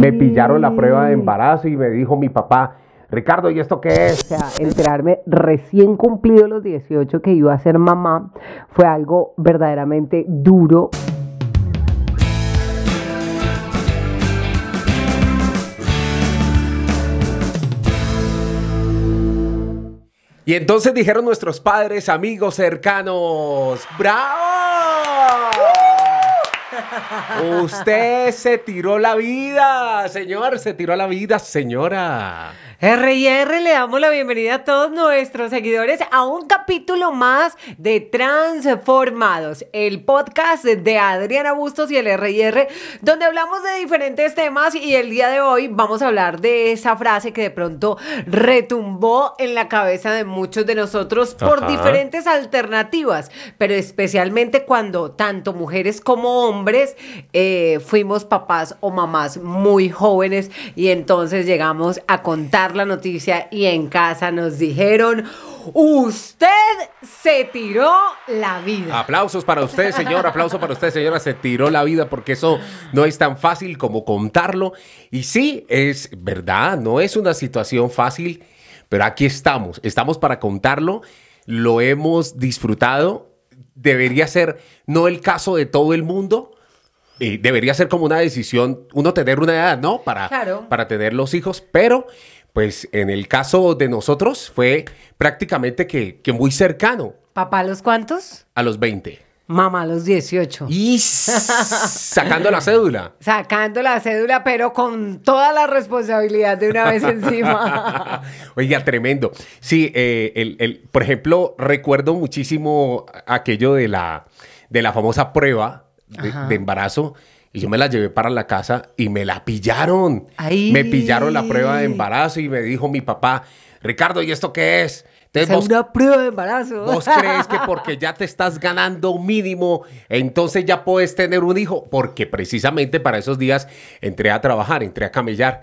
Me pillaron la prueba de embarazo y me dijo mi papá, Ricardo, ¿y esto qué es? O sea, enterarme recién cumplido los 18 que iba a ser mamá fue algo verdaderamente duro. Y entonces dijeron nuestros padres, amigos cercanos, ¡bravo! Usted se tiró la vida, señor, se tiró la vida, señora. R&R le damos la bienvenida a todos nuestros seguidores a un capítulo más de Transformados, el podcast de Adriana Bustos y el R&R, donde hablamos de diferentes temas y el día de hoy vamos a hablar de esa frase que de pronto retumbó en la cabeza de muchos de nosotros por Ajá. diferentes alternativas, pero especialmente cuando tanto mujeres como hombres eh, fuimos papás o mamás muy jóvenes y entonces llegamos a contar la noticia y en casa nos dijeron, usted se tiró la vida. Aplausos para usted, señor, aplauso para usted, señora, se tiró la vida porque eso no es tan fácil como contarlo. Y sí, es verdad, no es una situación fácil, pero aquí estamos, estamos para contarlo, lo hemos disfrutado, debería ser no el caso de todo el mundo. Eh, debería ser como una decisión, uno tener una edad, ¿no? Para, Claro. para tener los hijos, pero pues en el caso de nosotros fue prácticamente que, que muy cercano ¿Papá a los cuántos? a los 20. Mamá a los 18. Y sacando la cédula. Sacando la cédula, pero con toda la responsabilidad de una vez encima. Oiga, tremendo. Sí, eh, el, el- por ejemplo, recuerdo muchísimo aquello de la, de la famosa prueba de, embarazo. Y yo me la llevé para la casa y me la pillaron. Ay. Me pillaron la prueba de embarazo y me dijo mi papá, Ricardo, ¿y esto qué es? Entonces, es vos- una prueba de embarazo. ¿Vos crees que porque ya te estás ganando mínimo, entonces ya puedes tener un hijo? Porque precisamente para esos días entré a trabajar, entré a camellar.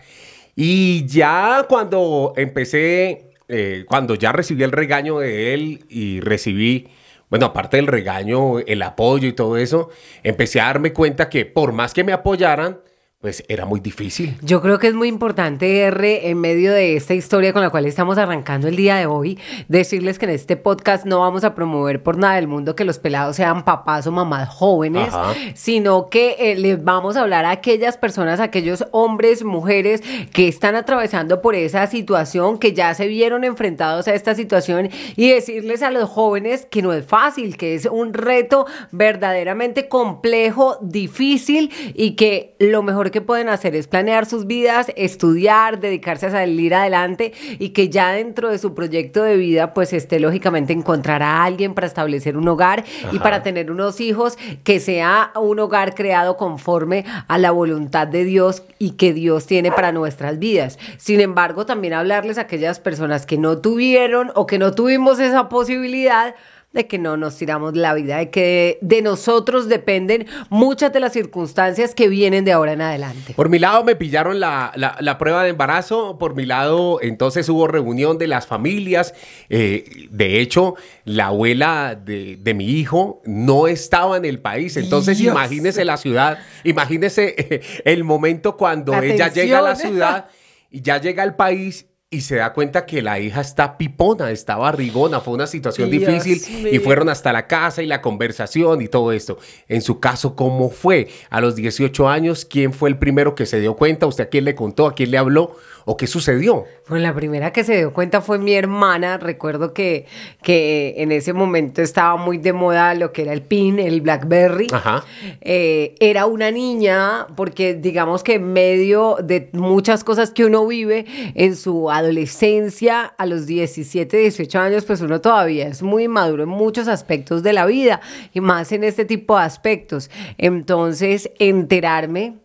Y ya cuando empecé, eh, cuando ya recibí el regaño de él y recibí, bueno, aparte del regaño, el apoyo y todo eso, empecé a darme cuenta que por más que me apoyaran, pues era muy difícil. Yo creo que es muy importante, R, en medio de esta historia con la cual estamos arrancando el día de hoy, decirles que en este podcast no vamos a promover por nada del mundo que los pelados sean papás o mamás jóvenes, Ajá. sino que eh, les vamos a hablar a aquellas personas, a aquellos hombres, mujeres que están atravesando por esa situación, que ya se vieron enfrentados a esta situación y decirles a los jóvenes que no es fácil, que es un reto verdaderamente complejo, difícil y que lo mejor que pueden hacer es planear sus vidas, estudiar, dedicarse a salir adelante y que ya dentro de su proyecto de vida pues esté lógicamente encontrar a alguien para establecer un hogar y para tener unos hijos que sea un hogar creado conforme a la voluntad de Dios y que Dios tiene para nuestras vidas. Sin embargo, también hablarles a aquellas personas que no tuvieron o que no tuvimos esa posibilidad de que no nos tiramos la vida, de que de nosotros dependen muchas de las circunstancias que vienen de ahora en adelante. Por mi lado me pillaron la, la- la prueba de embarazo, por mi lado entonces hubo reunión de las familias, Eh, de hecho la abuela de, de mi hijo no estaba en el país, entonces Dios. imagínese la ciudad, imagínese el momento cuando La ella llega a la ciudad y ya llega al país. Y se da cuenta que la hija está pipona, está barrigona, fue una situación Dios difícil y fueron hasta la casa y la conversación y todo esto. En su caso, ¿cómo fue? A los 18 años, ¿quién fue el primero que se dio cuenta? ¿Usted a quién le contó? ¿A quién le habló? ¿O qué sucedió? Bueno, la primera que se dio cuenta fue mi hermana. Recuerdo que, que en ese momento estaba muy de moda lo que era el PIN, el Blackberry. Ajá. Eh, era una niña, porque digamos que en medio de muchas cosas que uno vive en su adolescencia, a los 17, 18 años, pues uno todavía es muy maduro en muchos aspectos de la vida y más en este tipo de aspectos. Entonces, enterarme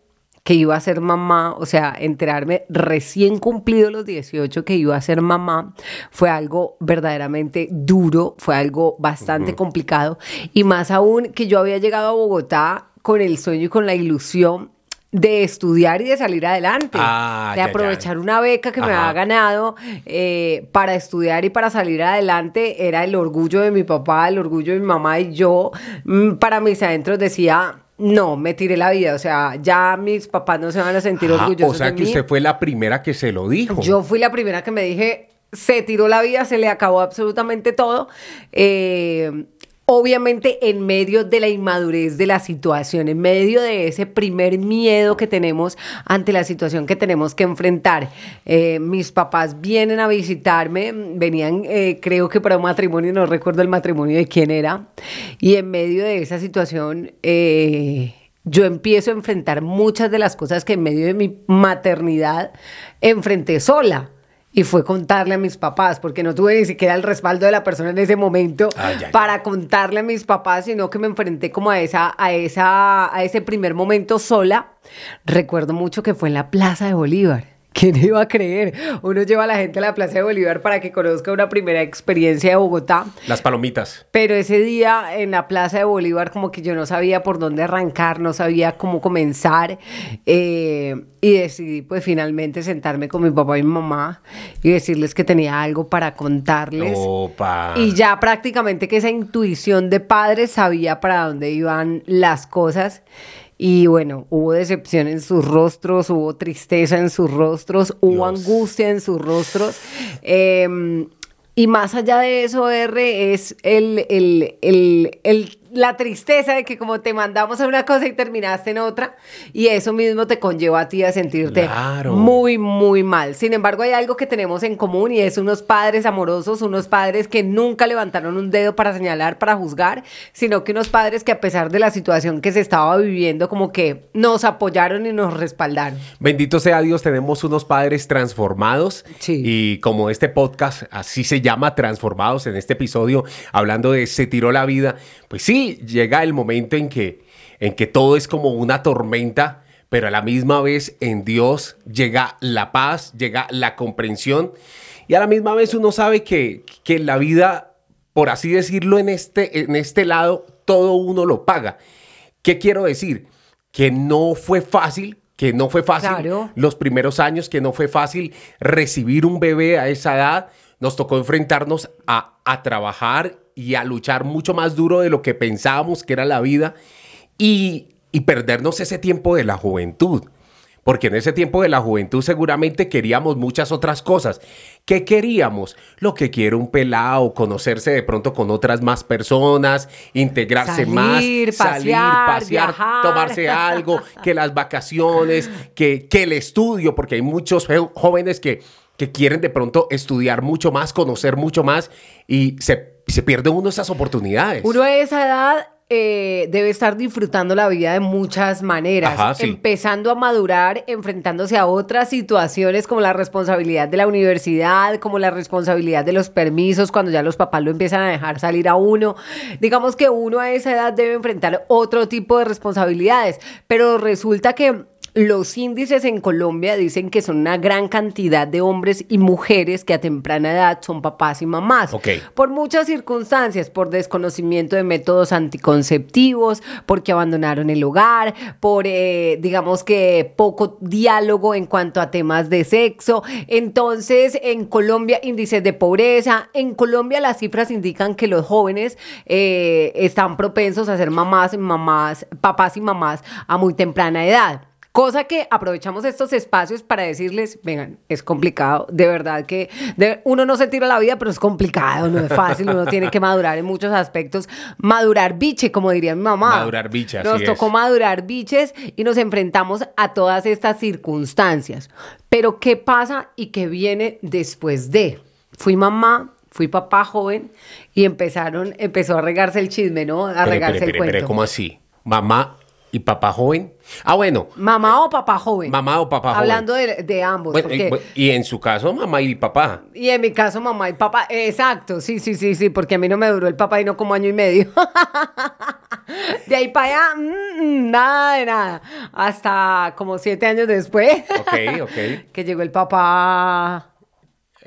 que iba a ser mamá, o sea, enterarme recién cumplido los 18 que iba a ser mamá, fue algo verdaderamente duro, fue algo bastante complicado y más aún que yo había llegado a Bogotá con el sueño y con la ilusión de estudiar y de salir adelante, Ah, de ya, ya. aprovechar una beca que me Ajá. había ganado eh, para estudiar y para salir adelante, era el orgullo de mi papá, el orgullo de mi mamá y yo, mm, para mis adentros decía, no, me tiré la vida. O sea, ya mis papás no se van a sentir Ah, orgullosos o sea de que mí. usted fue la primera que se lo dijo. Yo fui la primera que me dije, se tiró la vida, se le acabó absolutamente todo. Eh, obviamente en medio de la inmadurez de la situación, en medio de ese primer miedo que tenemos ante la situación que tenemos que enfrentar. Eh, mis papás vienen a visitarme, venían eh, creo que para un matrimonio, no recuerdo el matrimonio de quién era, y en medio de esa situación... eh, yo empiezo a enfrentar muchas de las cosas que en medio de mi maternidad enfrenté sola. Y fue contarle a mis papás, porque no tuve ni siquiera el respaldo de la persona en ese momento Ay, ay, para contarle a mis papás, sino que me enfrenté como a esa, a esa, a ese primer momento sola. Recuerdo mucho que fue en la Plaza de Bolívar. ¿Quién iba a creer? Uno lleva a la gente a la Plaza de Bolívar para que conozca una primera experiencia de Bogotá. Las palomitas. Pero ese día en la Plaza de Bolívar como que yo no sabía por dónde arrancar, no sabía cómo comenzar eh, y decidí pues finalmente sentarme con mi papá y mi mamá y decirles que tenía algo para contarles. Opa. Y ya prácticamente que esa intuición de padre sabía para dónde iban las cosas. Y bueno, hubo decepción en sus rostros, hubo tristeza en sus rostros, hubo Dios. angustia en sus rostros. Eh, y más allá de eso, R, es el, el- el- el- la tristeza de que como te mandamos a una cosa y terminaste en otra, y eso mismo te conlleva a ti a sentirte Claro. muy, muy mal. Sin embargo, hay algo que tenemos en común y es unos padres amorosos, unos padres que nunca levantaron un dedo para señalar, para juzgar, sino que unos padres que a pesar de la situación que se estaba viviendo, como que nos apoyaron y nos respaldaron. Bendito sea Dios, tenemos unos padres transformados. Sí. Y como este podcast así se llama, Transformados, en este episodio, hablando de Se tiró la vida, pues sí, llega el momento en que, en que todo es como una tormenta, pero a la misma vez en Dios llega la paz, llega la comprensión. Y a la misma vez uno sabe que, que la vida, por así decirlo, en este, en este lado, todo uno lo paga. ¿Qué quiero decir? Que no fue fácil, que no fue fácil Claro. los primeros años, que no fue fácil recibir un bebé a esa edad. Nos tocó enfrentarnos a, a trabajar y a luchar mucho más duro de lo que pensábamos que era la vida y, y perdernos ese tiempo de la juventud. Porque en ese tiempo de la juventud seguramente queríamos muchas otras cosas. ¿Qué queríamos? Lo que quiere un pelado, conocerse de pronto con otras más personas, integrarse más, Salir, salir, pasear, pasear, viajar. tomarse algo, que las vacaciones, que, que el estudio, porque hay muchos jóvenes que, que quieren de pronto estudiar mucho más, conocer mucho más y se, se pierde uno esas oportunidades. Uno a esa edad eh, debe estar disfrutando la vida de muchas maneras, Ajá, sí. empezando a madurar, enfrentándose a otras situaciones como la responsabilidad de la universidad, como la responsabilidad de los permisos cuando ya los papás lo empiezan a dejar salir a uno. Digamos que uno a esa edad debe enfrentar otro tipo de responsabilidades, pero resulta que los índices en Colombia dicen que son una gran cantidad de hombres y mujeres que a temprana edad son papás y mamás. Por muchas circunstancias, por desconocimiento de métodos anticonceptivos, porque abandonaron el hogar, por, eh, digamos que, poco diálogo en cuanto a temas de sexo. Entonces, en Colombia, índices de pobreza. En Colombia, las cifras indican que los jóvenes eh, están propensos a ser mamás y mamás, papás y mamás a muy temprana edad. Cosa que aprovechamos estos espacios para decirles, vengan, es complicado, de verdad que de- uno no se tira la vida, pero es complicado, no es fácil, uno tiene que madurar en muchos aspectos, madurar biche, como diría mi mamá. Madurar biche, así Nos es. tocó madurar biches y nos enfrentamos a todas estas circunstancias. Pero ¿qué pasa y qué viene después de? Fui mamá, fui papá joven y empezaron, empezó a regarse el chisme, ¿no? A regarse el cuento. ¿cómo así? ¿Mamá y papá joven? Ah, bueno. ¿Mamá o papá joven? Mamá o papá joven. Hablando de, de ambos. Bueno, porque- y, bueno, y en su caso, mamá y papá. y en mi caso, mamá y papá. Exacto, sí, sí, sí, sí, porque a mí no me duró el papá y no como año y medio. de ahí para allá, mm, mm, nada de nada. Hasta como siete años después. Ok, ok. que llegó el papá.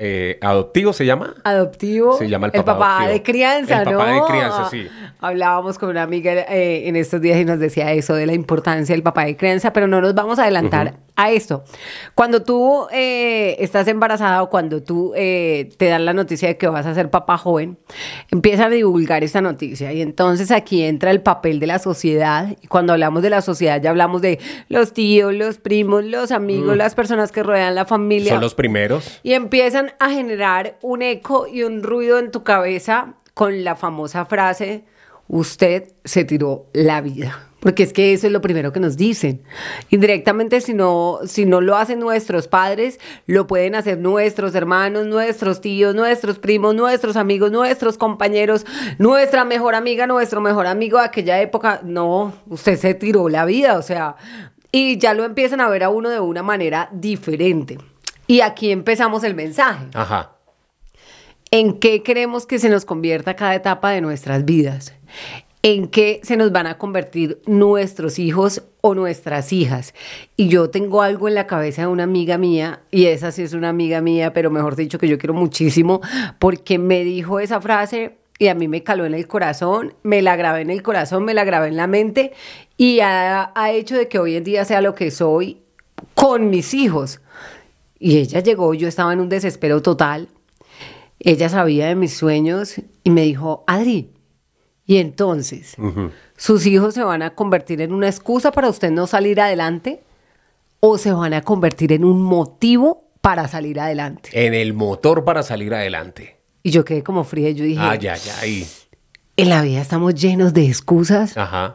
Eh, adoptivo se llama. Adoptivo. Se llama el papá adoptivo. de crianza, El ¿no? papá de crianza, sí. Hablábamos con una amiga eh, en estos días y nos decía eso de la importancia del papá de crianza, pero no nos vamos a adelantar a esto. Cuando tú eh, estás embarazada o cuando tú eh, te dan la noticia de que vas a ser papá joven, empiezan a divulgar esta noticia y entonces aquí entra el papel de la sociedad. Y cuando hablamos de la sociedad ya hablamos de los tíos, los primos, los amigos, las personas que rodean la familia. Son los primeros. Y empiezan a generar un eco y un ruido en tu cabeza con la famosa frase, usted se tiró la vida. Porque es que eso es lo primero que nos dicen. Indirectamente, si no, si no lo hacen nuestros padres, lo pueden hacer nuestros hermanos, nuestros tíos, nuestros primos, nuestros amigos, nuestros compañeros, nuestra mejor amiga, nuestro mejor amigo de aquella época. No, usted se tiró la vida, o sea, y ya lo empiezan a ver a uno de una manera diferente. Y aquí empezamos el mensaje. Ajá. ¿En qué queremos que se nos convierta cada etapa de nuestras vidas? ¿En qué se nos van a convertir nuestros hijos o nuestras hijas? Y yo tengo algo en la cabeza de una amiga mía, y esa sí es una amiga mía, pero mejor dicho que yo quiero muchísimo, porque me dijo esa frase y a mí me caló en el corazón, me la grabé en el corazón, me la grabé en la mente y ha, ha hecho de que hoy en día sea lo que soy con mis hijos. Y ella llegó, yo estaba en un desespero total. Ella sabía de mis sueños y me dijo, Adri, y entonces, ¿sus hijos se van a convertir en una excusa para usted no salir adelante? ¿O se van a convertir en un motivo para salir adelante? En el motor para salir adelante. Y yo quedé como fría y yo dije, Ay, ay, ay. en la vida estamos llenos de excusas. Ajá.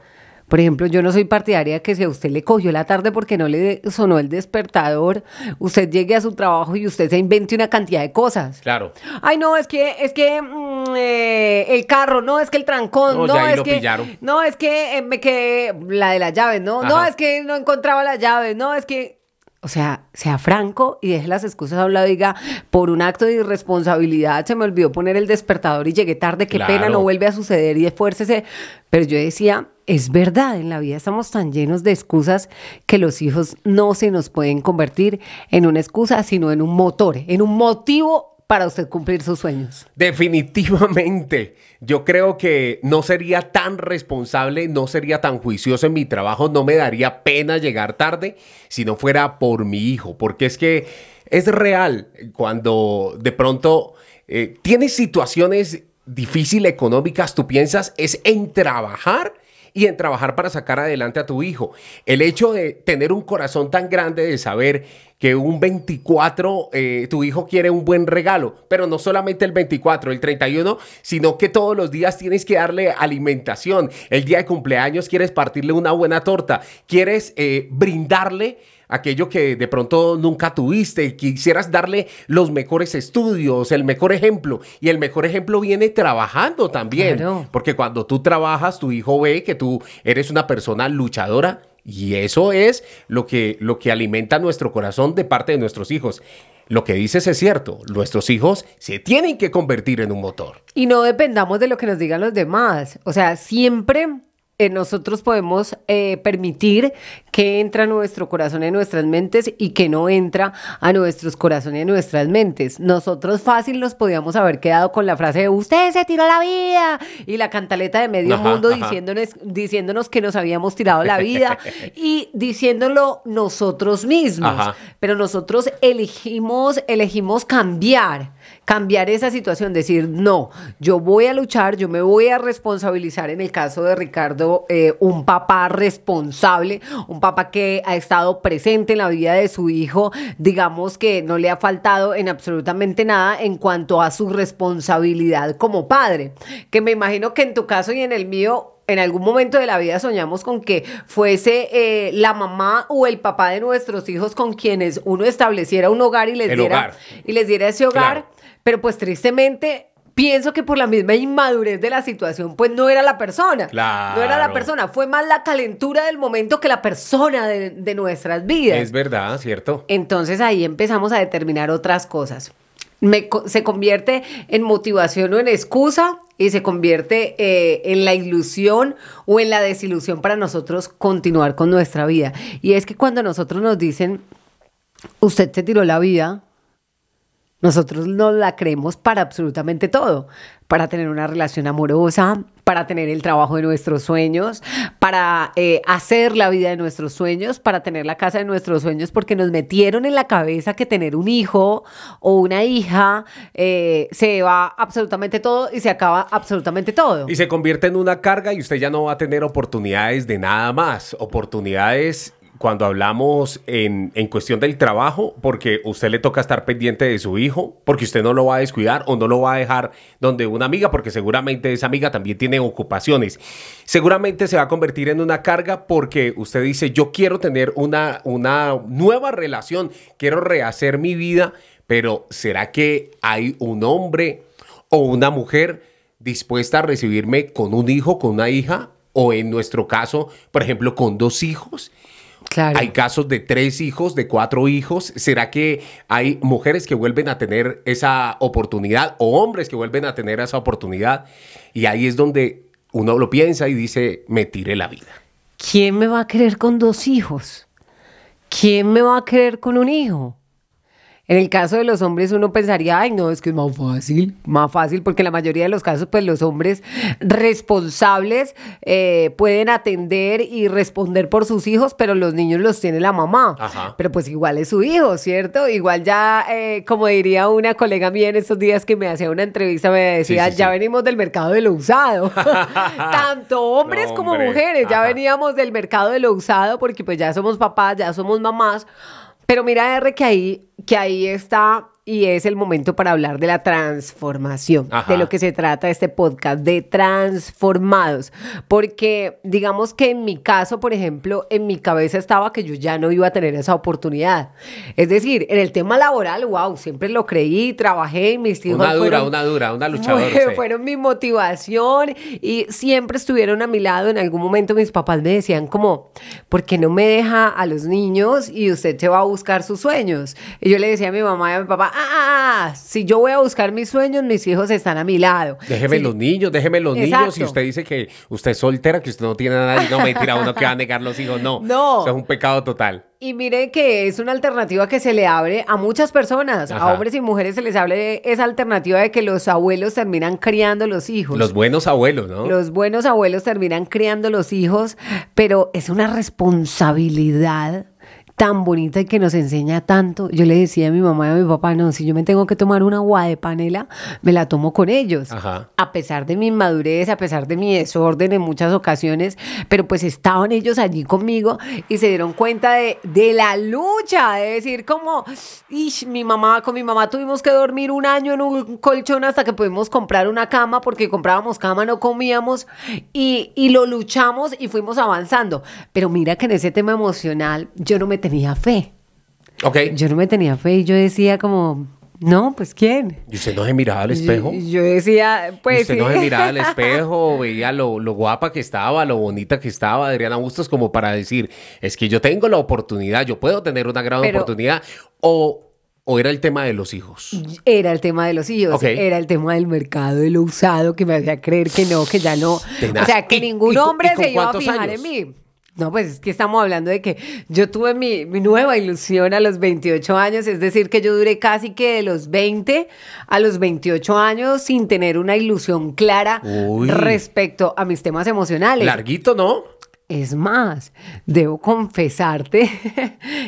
Por ejemplo, yo no soy partidaria de que si a usted le cogió la tarde porque no le sonó el despertador, usted llegue a su trabajo y usted se invente una cantidad de cosas. Claro. Ay, no, es que, es que mm, eh, el carro, no, es que el trancón, No, no, ya ahí es lo que. pillaron. No, es que eh, me quedé. La de las llaves, ¿no? No, es que no encontraba las llaves, no, es que. O sea, sea franco y deje las excusas a un lado. Diga, por un acto de irresponsabilidad se me olvidó poner el despertador y llegué tarde. Qué pena, no vuelve a suceder y esfuércese. Pero yo decía, es verdad, en la vida estamos tan llenos de excusas que los hijos no se nos pueden convertir en una excusa, sino en un motor, en un motivo para usted cumplir sus sueños. Definitivamente. Yo creo que no sería tan responsable, no sería tan juicioso en mi trabajo, no me daría pena llegar tarde si no fuera por mi hijo, porque es que es real cuando de pronto eh, tienes situaciones difíciles económicas, tú piensas es en trabajar y en trabajar para sacar adelante a tu hijo. El hecho de tener un corazón tan grande de saber que un 24 eh, tu hijo quiere un buen regalo, pero no solamente el 24, el 31, sino que todos los días tienes que darle alimentación. El día de cumpleaños quieres partirle una buena torta, quieres eh, brindarle aquello que de pronto nunca tuviste, quisieras darle los mejores estudios, el mejor ejemplo. Y el mejor ejemplo viene trabajando también. Claro. Porque cuando tú trabajas, tu hijo ve que tú eres una persona luchadora y eso es lo que, lo que alimenta nuestro corazón de parte de nuestros hijos. Lo que dices es cierto, nuestros hijos se tienen que convertir en un motor. Y no dependamos de lo que nos digan los demás. O sea, siempre eh, nosotros podemos eh, permitir que entra a nuestro corazón y a nuestras mentes y que no entra a nuestros corazones y a nuestras mentes. Nosotros fácil nos podíamos haber quedado con la frase de usted se tiró la vida y la cantaleta de medio Ajá, mundo ajá. diciéndonos, diciéndonos que nos habíamos tirado la vida y diciéndolo nosotros mismos. Ajá. Pero nosotros elegimos, elegimos cambiar, cambiar esa situación, decir, no, yo voy a luchar, yo me voy a responsabilizar en el caso de Ricardo, eh, un papá responsable, un papá que ha estado presente en la vida de su hijo, digamos que no le ha faltado en absolutamente nada en cuanto a su responsabilidad como padre, que me imagino que en tu caso y en el mío en algún momento de la vida soñamos con que fuese eh, la mamá o el papá de nuestros hijos con quienes uno estableciera un hogar y les El diera hogar. y les diera ese hogar, Claro. pero pues tristemente pienso que por la misma inmadurez de la situación pues no era la persona, Claro. no era la persona, fue más la calentura del momento que la persona de, de nuestras vidas. Es verdad, ¿cierto? Entonces ahí empezamos a determinar otras cosas. Me se convierte en motivación o en excusa y se convierte eh, en la ilusión o en la desilusión para nosotros continuar con nuestra vida. Y es que cuando nosotros nos dicen, usted se tiró la vida, Nosotros nos la creemos para absolutamente todo, para tener una relación amorosa, para tener el trabajo de nuestros sueños, para eh, hacer la vida de nuestros sueños, para tener la casa de nuestros sueños, porque nos metieron en la cabeza que tener un hijo o una hija eh, se va absolutamente todo y se acaba absolutamente todo. Y se convierte en una carga y usted ya no va a tener oportunidades de nada más, oportunidades cuando hablamos en, en, cuestión del trabajo, porque usted le toca estar pendiente de su hijo, porque usted no lo va a descuidar o no lo va a dejar donde una amiga, porque seguramente esa amiga también tiene ocupaciones. Seguramente se va a convertir en una carga porque usted dice, yo quiero tener una, una nueva relación, quiero rehacer mi vida, pero ¿será que hay un hombre o una mujer dispuesta a recibirme con un hijo, con una hija? O en nuestro caso, por ejemplo, con dos hijos. Hay casos de tres hijos, de cuatro hijos. ¿Será que hay mujeres que vuelven a tener esa oportunidad o hombres que vuelven a tener esa oportunidad? Y ahí es donde uno lo piensa y dice, me tiré la vida. ¿Quién me va a querer con dos hijos? ¿Quién me va a querer con un hijo? En el caso de los hombres uno pensaría, ay no, es que es más fácil, más fácil, porque en la mayoría de los casos pues los hombres responsables eh, pueden atender y responder por sus hijos, pero los niños los tiene la mamá. Pero pues igual es su hijo, ¿cierto? Igual ya, eh, como diría una colega mía en estos días que me hacía una entrevista, me decía, ya venimos del mercado de lo usado. Tanto hombres como mujeres, ya veníamos del mercado de lo usado porque pues ya somos papás, ya somos mamás. Pero mira, R, que ahí, que ahí está y es el momento para hablar de la transformación, de lo que se trata este podcast, de transformados. Porque digamos que en mi caso, por ejemplo, en mi cabeza estaba que yo ya no iba a tener esa oportunidad. Es decir, en el tema laboral, wow, siempre lo creí, trabajé, mis hijos Una dura, una dura, una luchadora. Fueron mi motivación y siempre estuvieron a mi lado. En algún momento mis papás me decían como, ¿por qué no me deja a los niños y usted se va a buscar sus sueños? Y yo le decía a mi mamá y a mi papá, ah, si yo voy a buscar mis sueños, mis hijos están a mi lado. Déjeme los niños, déjeme los niños. Si usted dice que usted es soltera, que usted no tiene nada, y no mentira, uno que va a negar los hijos, no. No. Eso es un pecado total. Y mire que es una alternativa que se le abre a muchas personas, a hombres y mujeres se les abre esa alternativa de que los abuelos terminan criando los hijos. Los buenos abuelos, ¿no? Los buenos abuelos terminan criando los hijos, pero es una responsabilidad tan bonita y que nos enseña tanto. Yo le decía a mi mamá y a mi papá, no, si yo me tengo que tomar una agua de panela, me la tomo con ellos. A pesar de mi inmadurez, a pesar de mi desorden en muchas ocasiones, pero pues estaban ellos allí conmigo y se dieron cuenta de, de la lucha, de decir como, Ish, mi mamá, con mi mamá tuvimos que dormir un año en un colchón hasta que pudimos comprar una cama porque comprábamos cama, no comíamos y, y lo luchamos y fuimos avanzando. Pero mira que en ese tema emocional yo no me tenía fe. Ok. Yo no me tenía fe y yo decía como, no, pues ¿quién? ¿Y usted no se miraba al espejo? Yo, decía, pues. ¿Y usted no se miraba al espejo, veía lo, lo, guapa que estaba, lo bonita que estaba Adriana Bustos, como para decir, es que yo tengo la oportunidad, yo puedo tener una gran oportunidad. O, ¿O era el tema de los hijos? Era el tema de los hijos. Era el tema del mercado de lo usado que me hacía creer que no, que ya no. O sea, que ningún hombre se iba a fijar en mí. No, pues es que estamos hablando de que yo tuve mi, nueva ilusión a los 28 años, es decir, que yo duré casi que de los 20 a los 28 años sin tener una ilusión clara respecto a mis temas emocionales. Larguito, ¿no? Es más, debo confesarte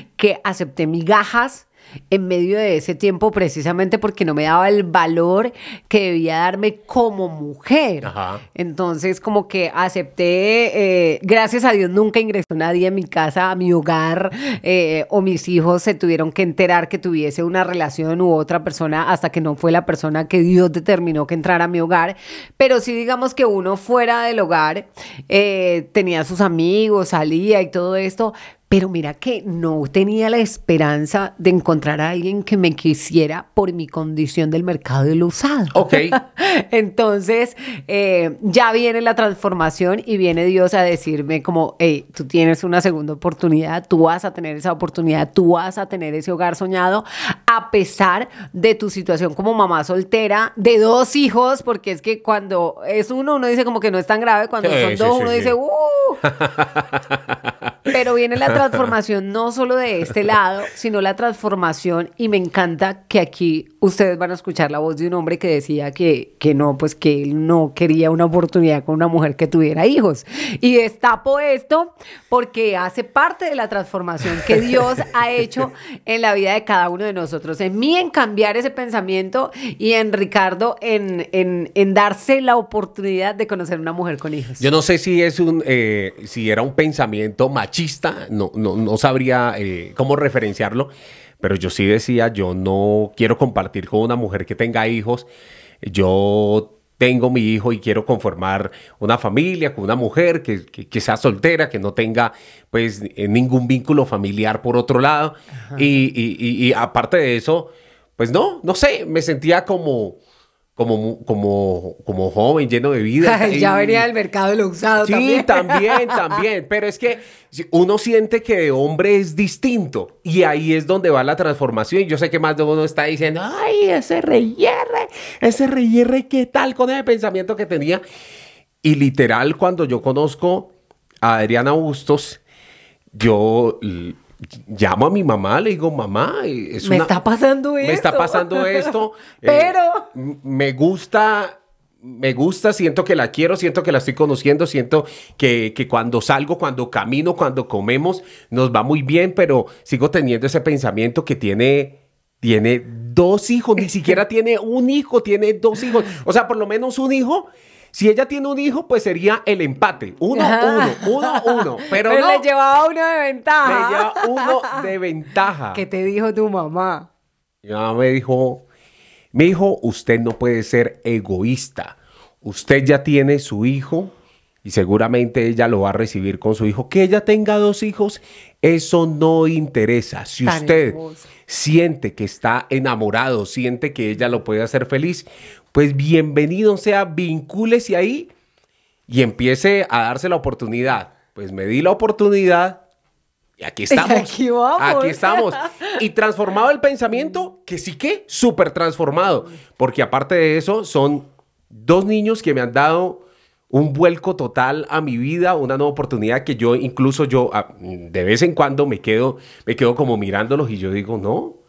que acepté migajas en medio de ese tiempo precisamente porque no me daba el valor que debía darme como mujer. Entonces como que acepté, eh, gracias a Dios nunca ingresó nadie a mi casa, a mi hogar, eh, o mis hijos se tuvieron que enterar que tuviese una relación u otra persona hasta que no fue la persona que Dios determinó que entrara a mi hogar. Pero sí digamos que uno fuera del hogar eh, tenía sus amigos, salía y todo esto, pero mira que no tenía la esperanza de encontrar a alguien que me quisiera por mi condición del mercado de lo usado. Ok. Entonces, eh, ya viene la transformación y viene Dios a decirme como, hey, tú tienes una segunda oportunidad, tú vas a tener esa oportunidad, tú vas a tener ese hogar soñado, a pesar de tu situación como mamá soltera, de dos hijos, porque es que cuando es uno, uno dice como que no es tan grave, cuando son dos, uno dice, ¡uh! Pero viene la transformación no solo de este lado, sino la transformación y me encanta que aquí ustedes van a escuchar la voz de un hombre que decía que, que no, pues que él no quería una oportunidad con una mujer que tuviera hijos. Y destapo esto porque hace parte de la transformación que Dios ha hecho en la vida de cada uno de nosotros. En mí en cambiar ese pensamiento y en Ricardo en, en, en darse la oportunidad de conocer una mujer con hijos. Yo no sé si es un, eh, si era un pensamiento machista, no, no, no sabría eh, cómo referenciarlo, pero yo sí decía, yo no quiero compartir con una mujer que tenga hijos, yo tengo mi hijo y quiero conformar una familia con una mujer que, que- que sea soltera, que no tenga pues eh, ningún vínculo familiar por otro lado. Y, y- y- y aparte de eso, pues no, no sé, me sentía como, como, como, como joven, lleno de vida. ya venía del mercado de lo usado Sí, también. también, también. Pero es que uno siente que de hombre es distinto. Y ahí es donde va la transformación. Y yo sé que más de uno está diciendo, ay, ese reyerre, ese reyerre, ¿qué tal con ese pensamiento que tenía? Y literal, cuando yo conozco a Adriana Bustos, yo llamo a mi mamá, le digo, mamá, es Me una- está pasando me está esto". pasando esto. eh, Pero... m- me gusta, me gusta, siento que la quiero, siento que la estoy conociendo, siento que, que cuando salgo, cuando camino, cuando comemos, nos va muy bien, pero sigo teniendo ese pensamiento que tiene, tiene dos hijos, ni siquiera tiene un hijo, tiene dos hijos. O sea, por lo menos un hijo. Si ella tiene un hijo, pues sería el empate. Uno, uno, uno, uno. Pero, Pero no, le llevaba uno de ventaja. lleva uno de ventaja. ¿Qué te dijo tu mamá? Mi mamá me dijo, mi hijo, usted no puede ser egoísta. Usted ya tiene su hijo y seguramente ella lo va a recibir con su hijo. Que ella tenga dos hijos, eso no interesa. Si Tan usted hermoso. siente que está enamorado, siente que ella lo puede hacer feliz, pues bienvenido sea, vincúlese ahí y empiece a darse la oportunidad. Pues me di la oportunidad y aquí estamos. Aquí vamos. Aquí estamos. Y transformado el pensamiento, que sí que súper transformado. Porque aparte de eso, son dos niños que me han dado un vuelco total a mi vida, una nueva oportunidad que yo incluso yo de vez en cuando me quedo, me quedo como mirándolos y yo digo, no,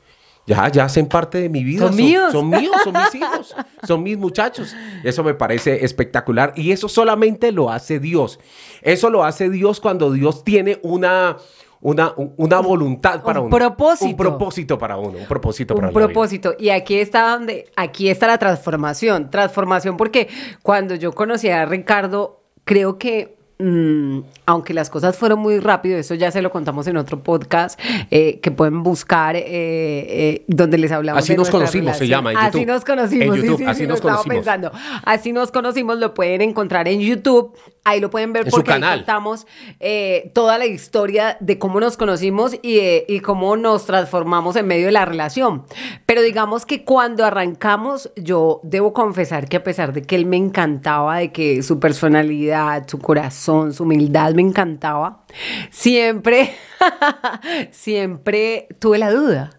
ya, ya hacen parte de mi vida. Son míos. Son míos, son mis hijos, son mis muchachos. Eso me parece espectacular y eso solamente lo hace Dios. Eso lo hace Dios cuando Dios tiene una, una, un- una voluntad para Un uno. propósito. Un propósito para uno, un propósito para un la vida. propósito. Y aquí está donde, aquí está la transformación. Transformación porque cuando yo conocí a Ricardo, creo que mm, aunque las cosas fueron muy rápido, eso ya se lo contamos en otro podcast eh, que pueden buscar eh, eh, donde les hablamos. Así de nos conocimos, se llama, en Así nos conocimos. En sí, YouTube, sí, así sí, nos conocimos. pensando. Así nos conocimos, lo pueden encontrar en YouTube. Ahí lo pueden ver En su porque ahí contamos eh, toda la historia de cómo nos conocimos y, eh, y cómo nos transformamos en medio de la relación. Pero digamos que cuando arrancamos, yo debo confesar que a pesar de que él me encantaba, de que su personalidad, su corazón, su humildad me encantaba, siempre, siempre tuve la duda.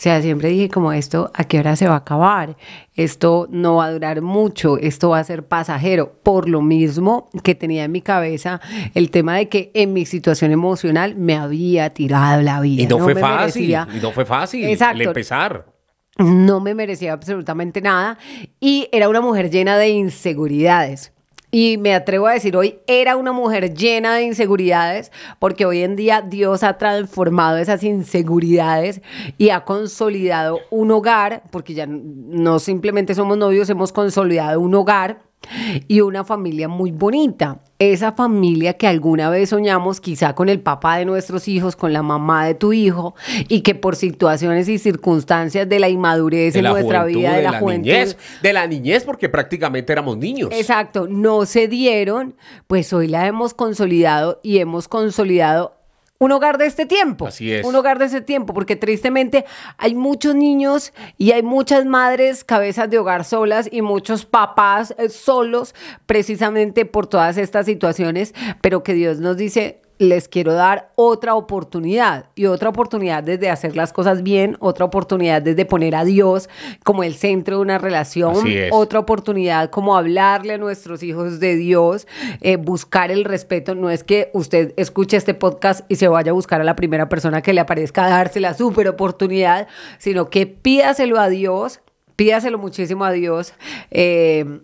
O sea, siempre dije como esto, ¿a qué hora se va a acabar? Esto no va a durar mucho, esto va a ser pasajero. Por lo mismo que tenía en mi cabeza el tema de que en mi situación emocional me había tirado la vida. Y no, fue fácil, merecía- y no fue fácil el empezar. no me merecía absolutamente nada y era una mujer llena de inseguridades. Y me atrevo a decir hoy, era una mujer llena de inseguridades porque hoy en día Dios ha transformado esas inseguridades y ha consolidado un hogar, porque ya no simplemente somos novios, hemos consolidado un hogar y una familia muy bonita. Esa familia que alguna vez soñamos quizá con el papá de nuestros hijos, con la mamá de tu hijo y que por situaciones y circunstancias de la inmadurez De en la nuestra juventud, vida, de, de la, la juventud. niñez. De la niñez, porque prácticamente éramos niños. Exacto, no se dieron, pues hoy la hemos consolidado y hemos consolidado un hogar de este tiempo. Así es. Un hogar de este tiempo, porque tristemente hay muchos niños y hay muchas madres cabezas de hogar solas y muchos papás eh, solos precisamente por todas estas situaciones, pero que Dios nos dice, les quiero dar otra oportunidad y otra oportunidad desde hacer las cosas bien, otra oportunidad desde poner a Dios como el centro de una relación, otra oportunidad como hablarle a nuestros hijos de Dios, eh, buscar el respeto. No es que usted escuche este podcast y se vaya a buscar a la primera persona que le aparezca a darse la super oportunidad, sino que pídaselo a Dios, pídaselo muchísimo a Dios. Eh,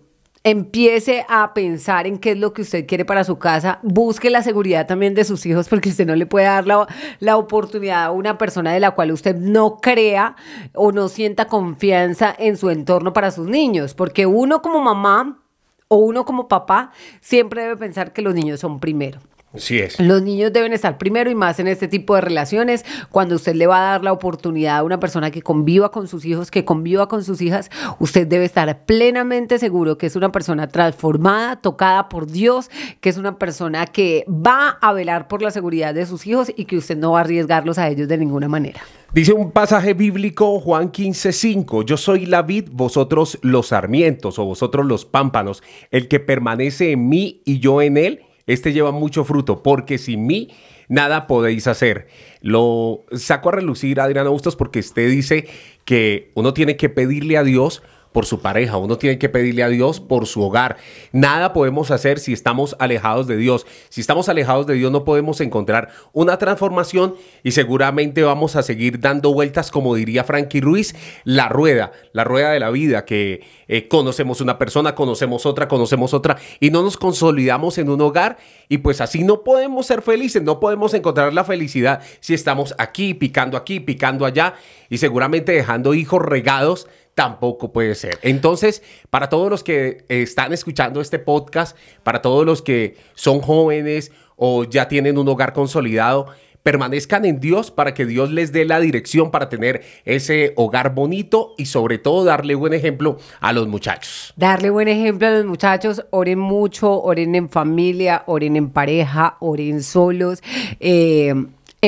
empiece a pensar en qué es lo que usted quiere para su casa, busque la seguridad también de sus hijos, porque usted no le puede dar la, la, oportunidad a una persona de la cual usted no crea o no sienta confianza en su entorno para sus niños, porque uno como mamá o uno como papá siempre debe pensar que los niños son primero. Es. Los niños deben estar primero y más en este tipo de relaciones. Cuando usted le va a dar la oportunidad a una persona que conviva con sus hijos, que conviva con sus hijas, usted debe estar plenamente seguro que es una persona transformada, tocada por Dios, que es una persona que va a velar por la seguridad de sus hijos y que usted no va a arriesgarlos a ellos de ninguna manera. Dice un pasaje bíblico, Juan 15:5, yo soy la vid, vosotros los sarmientos o vosotros los pámpanos, el que permanece en mí y yo en él, este lleva mucho fruto, porque sin mí nada podéis hacer. Lo saco a relucir, Adriana Bustos, porque usted dice que uno tiene que pedirle a Dios por su pareja, uno tiene que pedirle a Dios por su hogar. Nada podemos hacer si estamos alejados de Dios. Si estamos alejados de Dios no podemos encontrar una transformación y seguramente vamos a seguir dando vueltas, como diría Frankie Ruiz, la rueda, la rueda de la vida, que eh, conocemos una persona, conocemos otra, conocemos otra y no nos consolidamos en un hogar y pues así no podemos ser felices, no podemos encontrar la felicidad si estamos aquí, picando aquí, picando allá y seguramente dejando hijos regados tampoco puede ser. Entonces, para todos los que están escuchando este podcast, para todos los que son jóvenes o ya tienen un hogar consolidado, permanezcan en Dios para que Dios les dé la dirección para tener ese hogar bonito y sobre todo darle buen ejemplo a los muchachos. Darle buen ejemplo a los muchachos, oren mucho, oren en familia, oren en pareja, oren solos. Eh,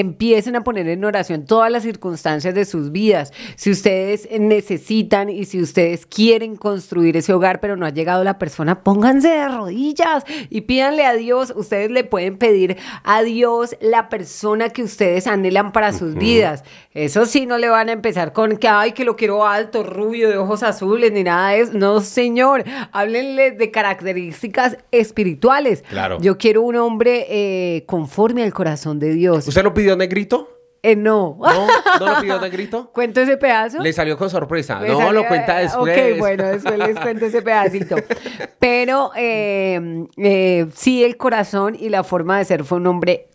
empiecen a poner en oración todas las circunstancias de sus vidas. Si ustedes necesitan y si ustedes quieren construir ese hogar, pero no ha llegado la persona, pónganse de rodillas y pídanle a Dios. Ustedes le pueden pedir a Dios la persona que ustedes anhelan para sus vidas. Eso sí, no le van a empezar con que, ay, que lo quiero alto, rubio, de ojos azules, ni nada de eso. No, señor, háblenle de características espirituales. Claro. Yo quiero un hombre eh, conforme al corazón de Dios. ¿Usted lo pidió negrito? Eh, no. ¿No? ¿No lo pidió negrito? ¿Cuento ese pedazo? Le salió con sorpresa. no, lo cuenta después. Ok, bueno, después les cuento ese pedacito. Pero eh, eh, sí, el corazón y la forma de ser fue un hombre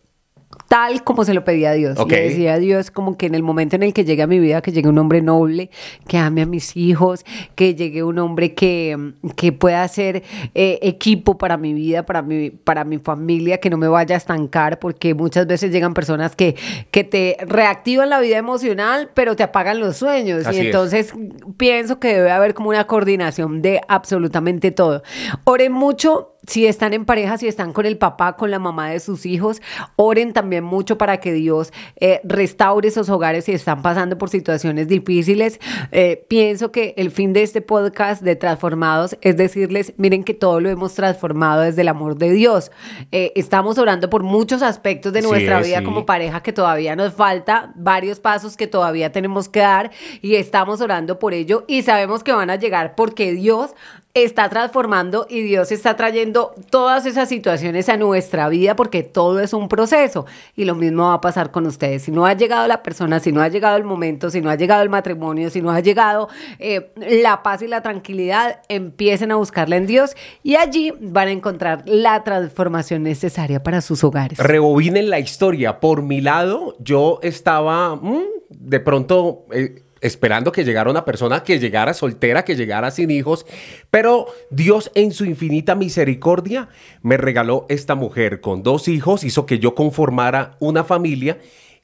tal como se lo pedía a Dios. Le decía a Dios como que en el momento en el que llegue a mi vida, que llegue un hombre noble, que ame a mis hijos, que llegue un hombre que, que pueda ser eh, equipo para mi vida, para mi, para mi familia, que no me vaya a estancar, porque muchas veces llegan personas que, que te reactivan la vida emocional, pero te apagan los sueños. y entonces pienso que debe haber como una coordinación de absolutamente todo. Oren mucho si están en pareja, si están con el papá, con la mamá de sus hijos, oren también mucho para que Dios eh, restaure esos hogares si están pasando por situaciones difíciles. Eh, pienso que el fin de este podcast de Transformados es decirles, miren que todo lo hemos transformado desde el amor de Dios. Eh, estamos orando por muchos aspectos de nuestra vida como pareja que todavía nos falta, varios pasos que todavía tenemos que dar y estamos orando por ello y sabemos que van a llegar porque Dios está transformando y Dios está trayendo todas esas situaciones a nuestra vida porque todo es un proceso y lo mismo va a pasar con ustedes. Si no ha llegado la persona, si no ha llegado el momento, si no ha llegado el matrimonio, si no ha llegado eh, la paz y la tranquilidad, empiecen a buscarla en Dios y allí van a encontrar la transformación necesaria para sus hogares. Rebobinen la historia. Por mi lado, yo estaba mm, de pronto... Eh, esperando que llegara una persona que llegara soltera, que llegara sin hijos, pero Dios en su infinita misericordia me regaló esta mujer con dos hijos, hizo que yo conformara una familia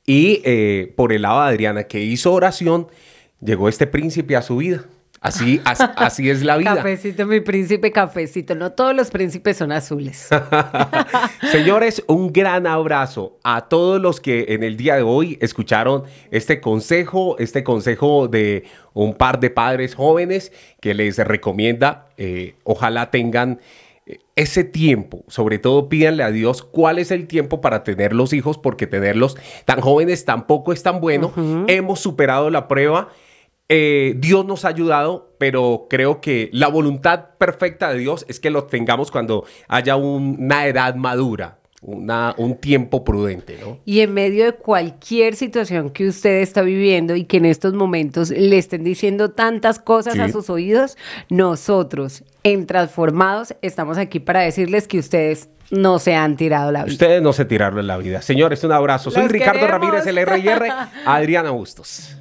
y eh, por el lado de Adriana que hizo oración, llegó este príncipe a su vida. Así, así, es la vida. Cafecito, mi príncipe, cafecito. No todos los príncipes son azules. Señores, un gran abrazo a todos los que en el día de hoy escucharon este consejo, este consejo de un par de padres jóvenes que les recomienda, eh, ojalá tengan ese tiempo, sobre todo pídanle a Dios cuál es el tiempo para tener los hijos, porque tenerlos tan jóvenes tampoco es tan bueno. Hemos superado la prueba. Eh, Dios nos ha ayudado, pero creo que la voluntad perfecta de Dios es que lo tengamos cuando haya una edad madura una, un tiempo prudente, ¿no? Y en medio de cualquier situación que usted está viviendo y que en estos momentos le estén diciendo tantas cosas a sus oídos, nosotros en Transformados estamos aquí para decirles que ustedes no se han tirado la vida. Ustedes no se tiraron la vida. Señores, un abrazo. Soy Ricardo Ramírez, el RR, Adriana Bustos.